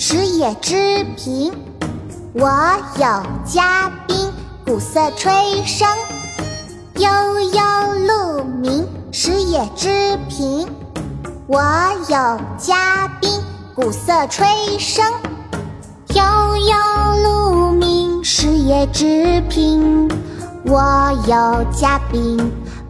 食野之苹。我有嘉宾，鼓瑟吹笙，悠悠鹿鸣，食野之苹。我有嘉宾，鼓瑟吹笙，悠悠鹿鸣，食野之苹。我有嘉宾，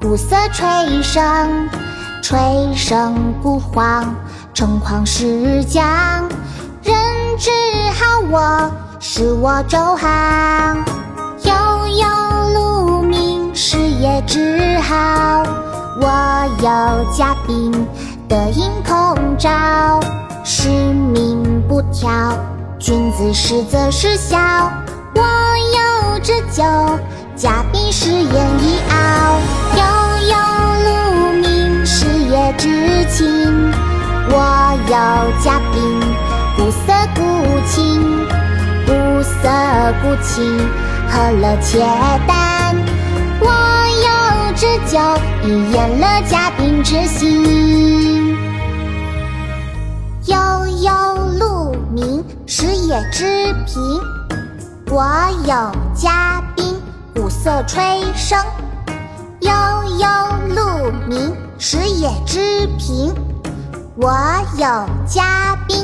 鼓瑟吹笙，吹笙鼓簧，城隍石将，人之好我，是我周行。悠悠鹿鸣，食野之好。我有嘉宾，德音孔昭，使命不挑，君子实则失效。我有这酒。嘉宾是言一傲，悠悠鹿鸣，食野之情。我有嘉宾，鼓琴，鼓瑟鼓琴，和乐且丹。我有这酒，以验了嘉宾之心。悠悠鹿鸣，食野之苹。我有嘉宾。鼓瑟吹笙，悠悠鹿鸣，食野之苹。我有嘉宾，